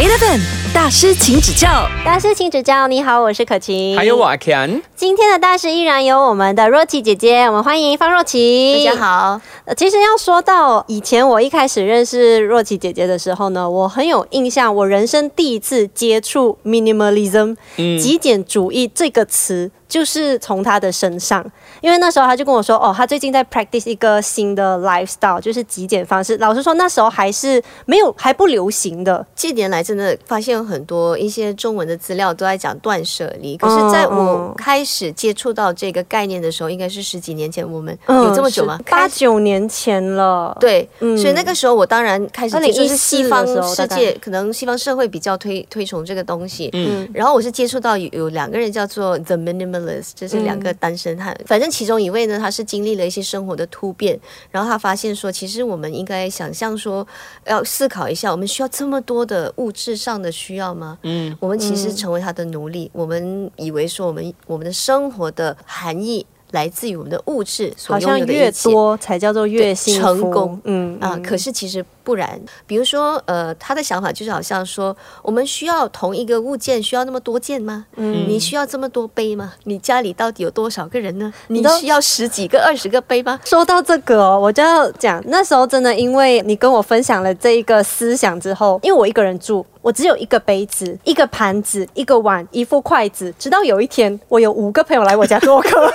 Eleven 大师，请指教。大师请指教。你好，我是可晴。还有我阿 Ken，今天的大师依然有我们的若琪姐姐，我们欢迎方若琪。大家好，呃其实要说到以前我一开始认识若琪姐姐的时候呢，我很有印象，我人生第一次接触 minimalism 极简主义这个词。就是从她的身上，因为那时候她就跟我说，哦，她最近在 practice 一个新的 lifestyle，就是极简方式。老实说，那时候还是没有还不流行的。近年来真的发现很多一些中文的资料都在讲断舍离，可是在我开始接触到这个概念的时候，应该是十几年前，我们有这么久吗？嗯八九年前了。对，嗯所以那个时候我当然开始接触是西方2014的时候世界，可能西方社会比较推推崇这个东西。嗯，然后我是接触到有有两个人叫做 The Minimalist，就是两个单身汉。反正其中一位呢，他是经历了一些生活的突变，然后他发现说，其实我们应该想象说，要思考一下，我们需要这么多的物质上的需要吗？嗯，我们其实成为他的奴隶，我们以为说我们我们的生活的含义来自于我们的物质所拥好像越有的一切。多才叫做越幸福。成功。嗯。啊，可是其实不然。比如说，呃，他的想法就是好像说，我们需要同一个物件需要那么多件吗？嗯你需要这么多杯吗？你家里到底有多少个人呢？你需要十几个、二十个杯吗？说到这个哦，我就要讲，那时候真的因为你跟我分享了这一个思想之后，因为我一个人住，我只有一个杯子、一个盘子、一个碗、一副筷子。直到有一天，我有五个朋友来我家做客，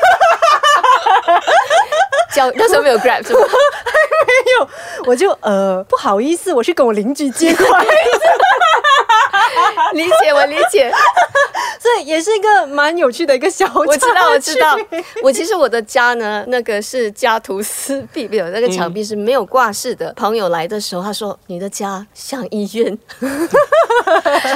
交那时候没有 Grab 是吗？我就呃不好意思，我去跟我邻居借筷子，理解，我理解，所以也是一个蛮有趣的一个小。我知道，我知道。我其实我的家呢，那个是家徒四壁，没有那个墙壁是没有挂饰的。朋友来的时候，他说：“你的家像医院。”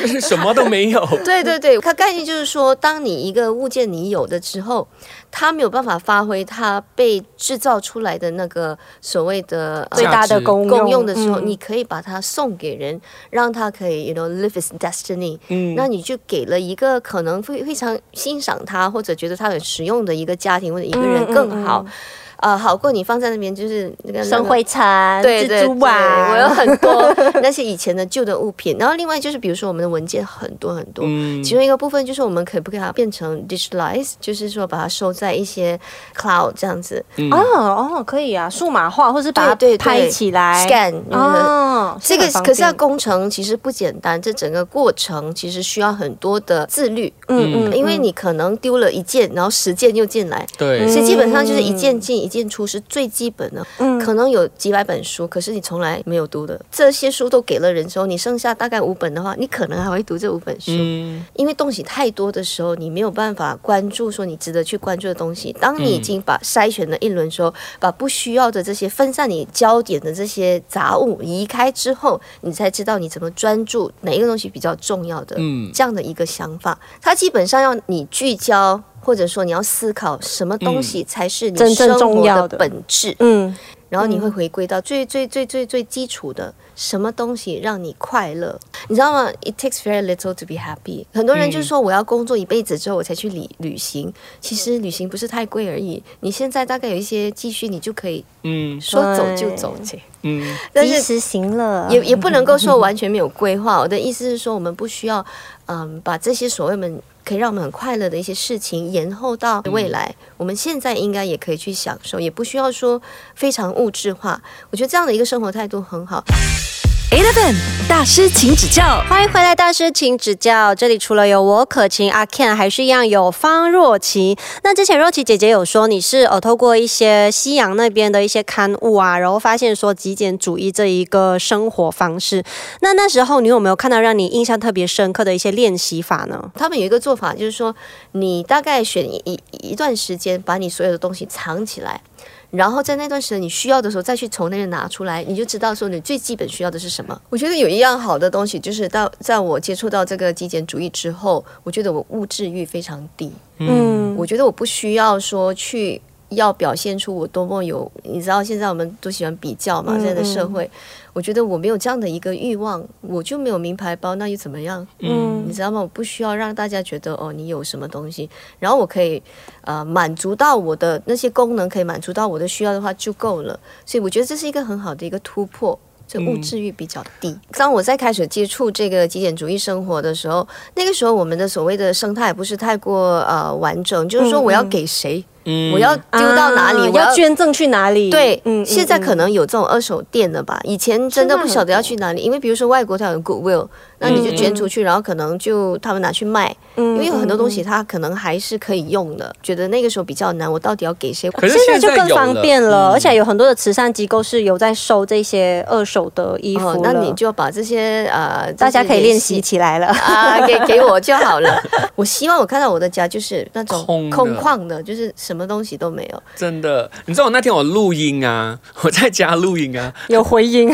就是什么都没有。对对对，它概念就是说，当你一个物件你有的之后，它没有办法发挥他被制造出来的那个所谓的呃最大的功用。功用的时候，嗯。你可以把它送给人，让他可以 you know live his destiny。嗯。那你就给了一个可能会非常欣赏他或者觉得他很实用的一个家庭或者一个人嗯嗯更好。过你放在那边就是那个生灰尘、对对蜘蛛网，对我有很多 那些以前的旧的物品，然后另外就是比如说我们的文件很多很多，嗯。其中一个部分就是我们可不可以把它变成 digitalize，就是说把它收在一些 cloud 这样子。嗯。哦哦，可以啊，数码化或是把它对对对拍起来。scan，哦，这个可是要便工程其实不简单，这整个过程其实需要很多的自律，嗯嗯因为你可能丢了一件，然后十件又进来，对。所以基本上就是一件进一件出是最基本的。嗯可能有几百本书，可是你从来没有读的，这些书都给了人之后，你剩下大概五本的话，你可能还会读这五本书。嗯因为东西太多的时候，你没有办法关注说你值得去关注的东西。当你已经把筛选了一轮之后，把不需要的这些分散你焦点的这些杂物移开之后，你才知道你怎么专注哪一个东西比较重要的。嗯这样的一个想法，它基本上要你聚焦，或者说你要思考什么东西才是你真正生活的本质。嗯然后你会回归到最最最最最基础的，什么东西让你快乐？你知道吗？It takes very little to be happy。很多人就说我要工作一辈子之后我才去旅旅行，其实旅行不是太贵而已。你现在大概有一些积蓄，你就可以嗯说走就走去。嗯及但是时行乐，也也不能够说完全没有规划。我的意思是说，我们不需要，嗯，把这些所谓们可以让我们很快乐的一些事情延后到未来。我们现在应该也可以去享受，也不需要说非常物质化。我觉得这样的一个生活态度很好。大师，请指教。欢迎回来，大师请指教。这里除了有我可晴阿 Ken，还是一样有方若琪。那之前若琪姐姐有说你是呃透过一些西洋那边的一些刊物啊，然后发现说极简主义这一个生活方式。那那时候你有没有看到让你印象特别深刻的一些练习法呢？他们有一个做法，就是说，你大概选一一一段时间，把你所有的东西藏起来。然后在那段时间你需要的时候再去从那里拿出来，你就知道说你最基本需要的是什么。我觉得有一样好的东西，就是到在我接触到这个极简主义之后，我觉得我物质欲非常低。嗯我觉得我不需要说去要表现出我多么有，你知道现在我们都喜欢比较嘛，嗯现在的社会，我觉得我没有这样的一个欲望，我就没有名牌包，那又怎么样？嗯你知道吗？我不需要让大家觉得哦，你有什么东西，然后我可以呃满足到我的那些功能，可以满足到我的需要的话就够了。所以我觉得这是一个很好的一个突破。这物质欲比较低。当我在开始接触这个极简主义生活的时候，那个时候我们的所谓的生态不是太过呃完整，就是说我要给谁，嗯我要丢到哪里，啊我要捐赠去哪里？对，嗯现在可能能有这种二手店了吧？以前真的不晓得要去哪里，因为比如说外国它有 Goodwill，那你就捐出去，然后可能就他们拿去卖，因为有很多东西它可能还是可以用的。觉得那个时候比较难，我到底要给谁？可是现在就更方便了，嗯而且有很多的慈善机构是有在收这些二手的衣服，哦那你就把这些呃，大家可以练习起来了。啊，给给我就好了。我希望我看到我的家就是那种空的空旷的，就是什么东西都没有。真的，你知道我那天我录音啊，我在家录音啊，有回音，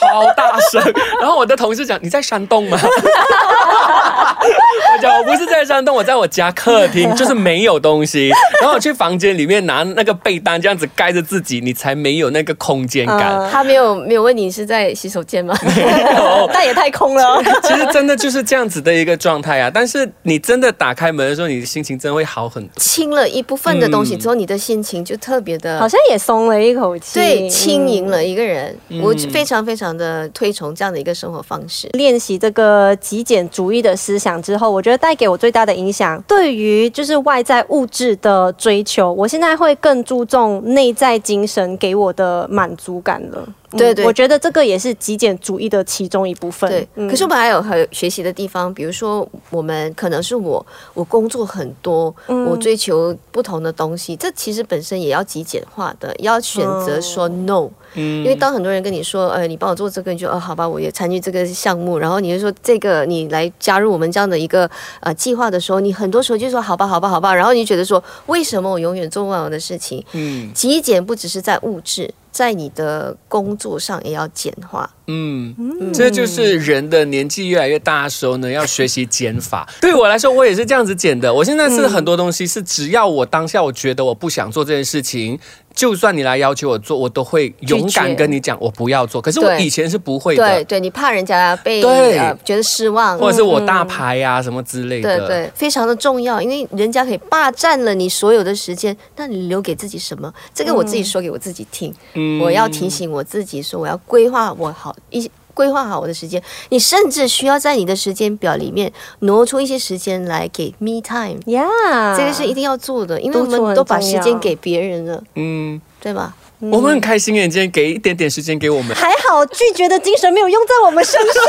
超大声，然后我的同事讲你在山洞吗？我讲我不是在山洞，我在我家客厅，就是没有东西。然后我去房间里面拿那个被单这样子盖着自己，你才没有那个空间感。嗯他没有没有问你是在洗手间吗？没有但也太空了。其实真的就是这样子的一个状态啊！但是你真的打开门的时候，你的心情真的会好很多。清了一部分的东西嗯之后，你的心情就特别的好像也松了一口气，对轻盈嗯。了一个人。嗯我非常非常的推崇这样的一个生活方式。练习这个极简主义的思想之后，我觉得带给我最大的影响，对于就是外在物质的追求，我现在会更注重内在精神给我的满足感了。嗯对对我觉得这个也是极简主义的其中一部分。对，嗯可是我们还有很学习的地方，比如说我们可能是我我工作很多，嗯我追求不同的东西，这其实本身也要极简化的，要选择说 no，、嗯因为当很多人跟你说，呃，你帮我做这个，你就哦好吧，我也参与这个项目，然后你就说这个你来加入我们这样的一个呃计划的时候，你很多时候就说好吧好吧好吧，然后你就觉得说为什么我永远做不完我的事情？嗯极简不只是在物质。在你的工作上也要简化，嗯，这就是人的年纪越来越大的时候呢，要学习减法。对我来说，我也是这样子减的。我现在是很多东西是，只要我当下我觉得我不想做这件事情，就算你来要求我做，我都会勇敢跟你讲我不要做。可是我以前是不会的，对，对你怕人家被对呃觉得失望，或者是我大牌呀、什么之类的。对对，非常的重要，因为人家可以霸占了你所有的时间，那你留给自己什么？这个我自己说给我自己听，嗯我要提醒我自己说，我要规划我好一。规划好我的时间，你甚至需要在你的时间表里面挪出一些时间来给 me time，、呀这个是一定要做的，因为我们都把时间给别人了，嗯，对吧？我们很开心耶，你今天给一点点时间给我们。还好拒绝的精神没有用在我们身上。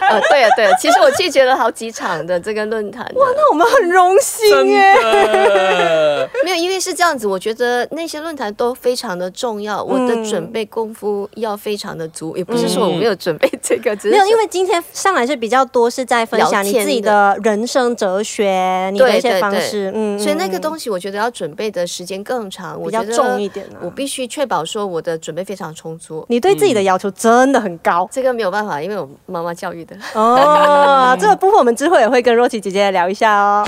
呃，对啊，对啊，其实我拒绝了好几场的这个论坛哇，那我们很荣幸真耶。因为是这样子，我觉得那些论坛都非常的重要，我的准备功夫要非常的足，也不是说我没有准备这个，只是没有，因为今天上来是比较多是在分享你自己的人生哲学，你的一些方式，嗯，所以那个西东西我觉得要准备的时间更长，我比较重一点啊我必须确保说我的准备非常充足。你对自己的要求真的很高这个没有办法，因为我妈妈教育的。哦。这个部分我们之后也会跟若琪姐姐聊一下哦。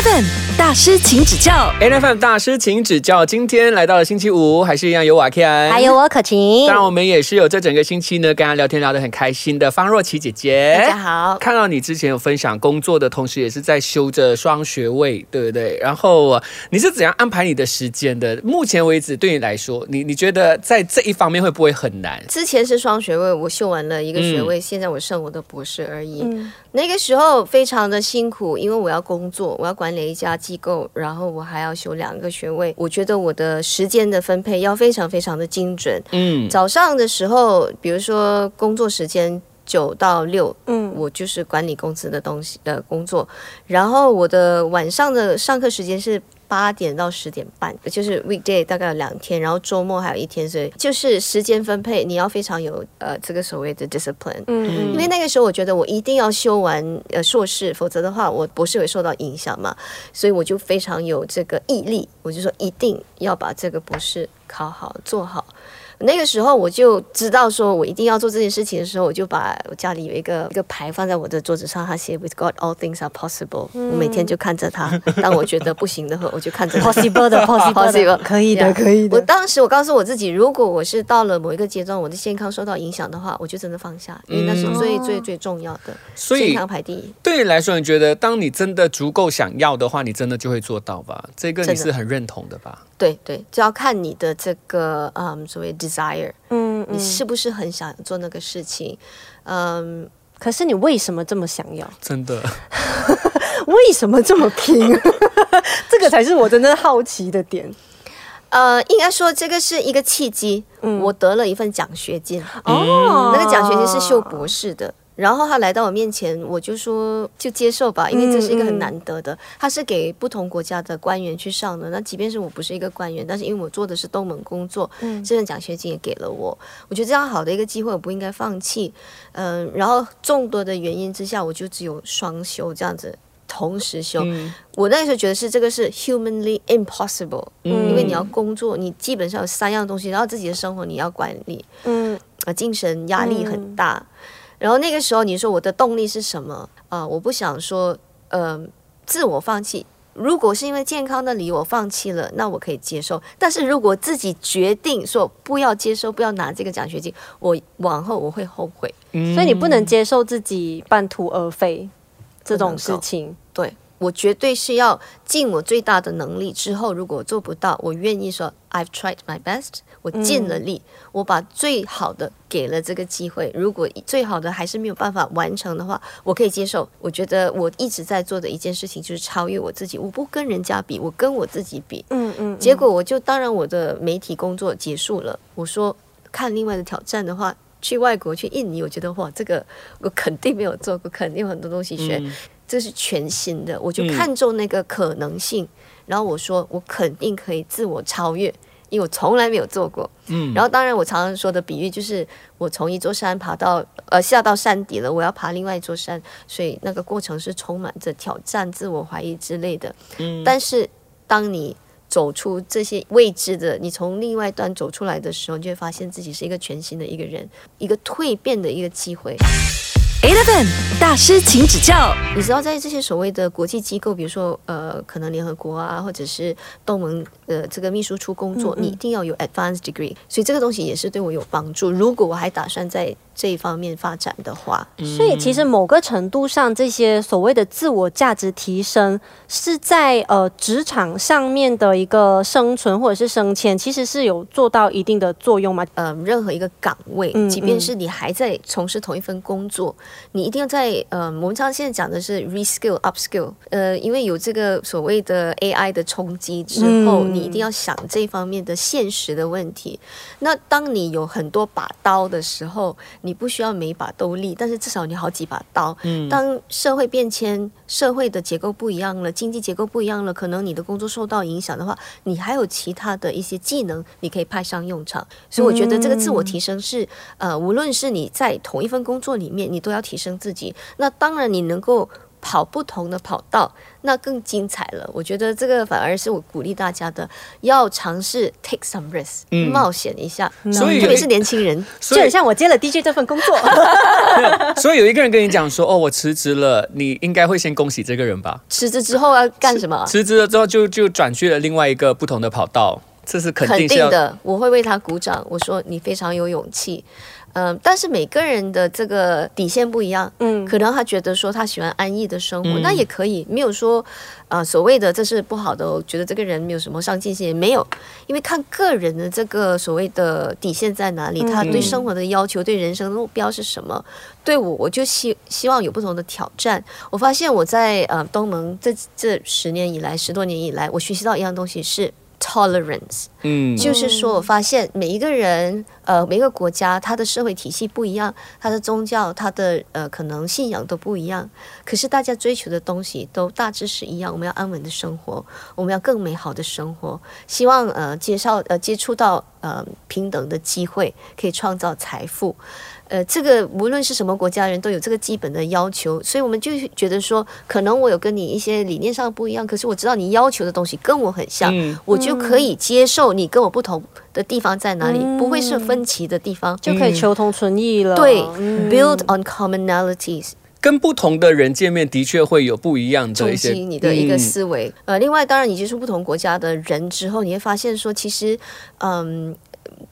Eleven 大师请指教 N F M 大师请指教。今天来到了星期五，还是一样有瓦 Ken，还有我可晴当，然，我们也是有这整个星期呢，跟他聊天聊得很开心的方若琪姐姐。大家好，看到你之前有分享工作的同时，也是在修着双学位，对不对？然后呃你是怎样安排你的时间的？目前为止，对你来说，你你觉得在这一方面会不会很难？之前是双学位，我修完了一个学位，现在我剩我的博士而已。那个时候非常的辛苦，因为我要工作，我要管理一家机构，然后我还要修两个学位。我觉得我的时间的分配要非常非常的精准。嗯，早上的时候，比如说工作时间九到六，嗯，我就是管理公司的东西的工作，然后我的晚上的上课时间是。八点到十点半，就是 weekday 大概有两天，然后周末还有一天，所以就是时间分配你要非常有呃这个所谓的 discipline。嗯因为那个时候我觉得我一定要修完呃硕士，否则的话我博士会受到影响嘛，所以我就非常有这个毅力，我就说一定要把这个博士考好做好。那个时候我就知道说我一定要做这件事情的时候，我就把我家里有一个一个牌放在我的桌子上，它写 With God all things are possible、我每天就看着它，当我觉得不行的时候，我就看着它。，possible 的 possible 可以的，可以的。我当时我告诉我自己，如果我是到了某一个阶段，我的健康受到影响的话，我就真的放下，因为那是最最最重要的，所以健康排第一。对你来说，你觉得当你真的足够想要的话，你真的就会做到吧？这个你是很认同的吧？对对，就要看你的这个嗯所谓 desire，嗯你是不是很想做那个事情？嗯，可是你为什么这么想要？真的，为什么这么拼？这个才是我真正好奇的点。呃，应该说这个是一个契机，我得了一份奖学金，哦那个奖学金是修博士的。然后他来到我面前，我就说就接受吧，因为这是一个很难得的，他是给不同国家的官员去上的。那即便是我不是一个官员，但是因为我做的是东盟工作，嗯这份奖学金也给了我。我觉得这样好的一个机会，我不应该放弃。嗯、然后众多的原因之下，我就只有双休这样子。同时休，我那时候觉得是这个是 humanly impossible，、因为你要工作，你基本上有三样东西，然后自己的生活你要管理，嗯啊，精神压力很大。然后那个时候你说我的动力是什么？啊、我不想说，呃，自我放弃。如果是因为健康的理由我放弃了，那我可以接受。但是如果自己决定说不要接受，不要拿这个奖学金，我往后我会后悔。所以你不能接受自己半途而废这种事情。对我绝对是要尽我最大的能力。之后如果我做不到，我愿意说 I've tried my best，我尽了力，我把最好的给了这个机会。如果最好的还是没有办法完成的话，我可以接受。我觉得我一直在做的一件事情就是超越我自己，我不跟人家比，我跟我自己比。嗯嗯，结果我就当然我的媒体工作结束了，我说看另外的挑战的话。去外国，去印尼，我觉得哇，这个我肯定没有做过，肯定有很多东西学。这是全新的，我就看中那个可能性，然后我说我肯定可以自我超越，因为我从来没有做过。嗯，然后当然我常常说的比喻就是我从一座山爬到呃下到山底了，我要爬另外一座山，所以那个过程是充满着挑战、自我怀疑之类的。嗯，但是当你走出这些未知的，你从另外一端走出来的时候，你就会发现自己是一个全新的一个人，一个蜕变的一个机会。Eleven 大师，请指教。你知道，在这些所谓的国际机构，比如说呃，可能联合国啊，或者是东盟呃这个秘书处工作，你一定要有 advanced degree，所以这个东西也是对我有帮助。如果我还打算在这一方面发展的话，所以其实某个程度上，这些所谓的自我价值提升，是在呃职场上面的一个生存或者是升迁，其实是有做到一定的作用吗？呃，任何一个岗位，嗯即便是你还在从事同一份工作，你一定要在呃，我们现在讲的是 reskill upskill，呃，因为有这个所谓的 AI 的冲击之后，嗯你一定要想这方面的现实的问题。那当你有很多把刀的时候，你不需要每把都利，但是至少你好几把刀。当社会变迁，社会的结构不一样了，经济结构不一样了，可能你的工作受到影响的话，你还有其他的一些技能你可以派上用场。所以我觉得这个自我提升是，呃，无论是你在同一份工作里面，你都要提升自己。那当然，你能够跑不同的跑道，那更精彩了。我觉得这个反而是我鼓励大家的，要尝试 take some risk，、冒险一下。所以特别是年轻人，就很像我接了 DJ 这份工作，所以有一个人跟你讲说，哦，我辞职了，你应该会先恭喜这个人吧？辞职之后要干什么？辞职了之后就就转去了另外一个不同的跑道，这是肯定的，我会为他鼓掌。我说你非常有勇气。嗯，但是每个人的这个底线不一样，嗯，可能他觉得说他喜欢安逸的生活，那也可以，没有说，呃，所谓的这是不好的，我觉得这个人没有什么上进心，也没有，因为看个人的这个所谓的底线在哪里，他对生活的要求，对人生的目标是什么？对我，我就希希望有不同的挑战。我发现我在呃东盟这这十年以来，十多年以来，我学习到一样东西是 tolerance。嗯就是说，我发现每一个人，呃，每一个国家，它的社会体系不一样，它的宗教，它的呃可能信仰都不一样，可是大家追求的东西都大致是一样。我们要安稳的生活，我们要更美好的生活，希望呃介绍呃接触到呃平等的机会，可以创造财富。呃，这个无论是什么国家人都有这个基本的要求，所以我们就觉得说，可能我有跟你一些理念上不一样，可是我知道你要求的东西跟我很像，嗯我就可以接受你跟我不同的地方在哪里，不会是分歧的地方。就可以求同存异了。对、嗯 b u i l d on commonalities，跟不同的人见面，的确会有不一样的冲一些击你的一个嗯思维。呃，另外，当然你接触不同国家的人之后，你会发现说，其实，嗯。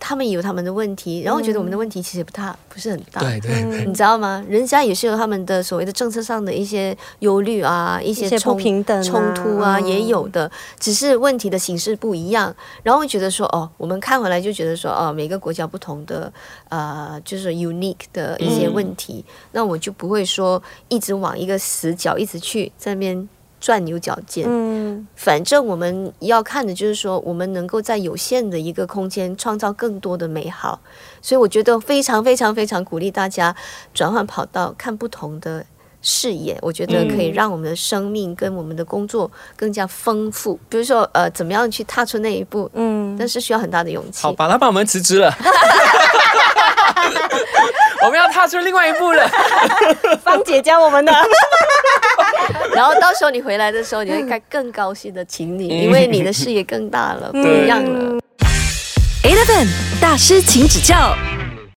他们有他们的问题，然后我觉得我们的问题其实不大，不是很大。对对对，你知道吗？人家也是有他们的所谓的政策上的一些忧虑啊，一些一些冲不平等啊冲突啊，嗯也有的，只是问题的形式不一样。然后会觉得说，哦，我们看回来就觉得说，哦，每个国家不同的呃，就是 unique 的一些问题，那我就不会说一直往一个死角一直去在那边钻牛角尖。嗯，反正我们要看的就是说，我们能够在有限的一个空间创造更多的美好。所以我觉得非常非常非常鼓励大家转换跑道，看不同的视野。我觉得可以让我们的生命跟我们的工作更加丰富。比如说，呃，怎么样去踏出那一步？嗯，但是需要很大的勇气好。吧，他把我们辞职了。我们要踏出另外一步了。芳姐教我们的，然后到时候你回来的时候，你会该更高兴的请你，因为你的视野更大了，不一样了。Eleven 大师，请指教。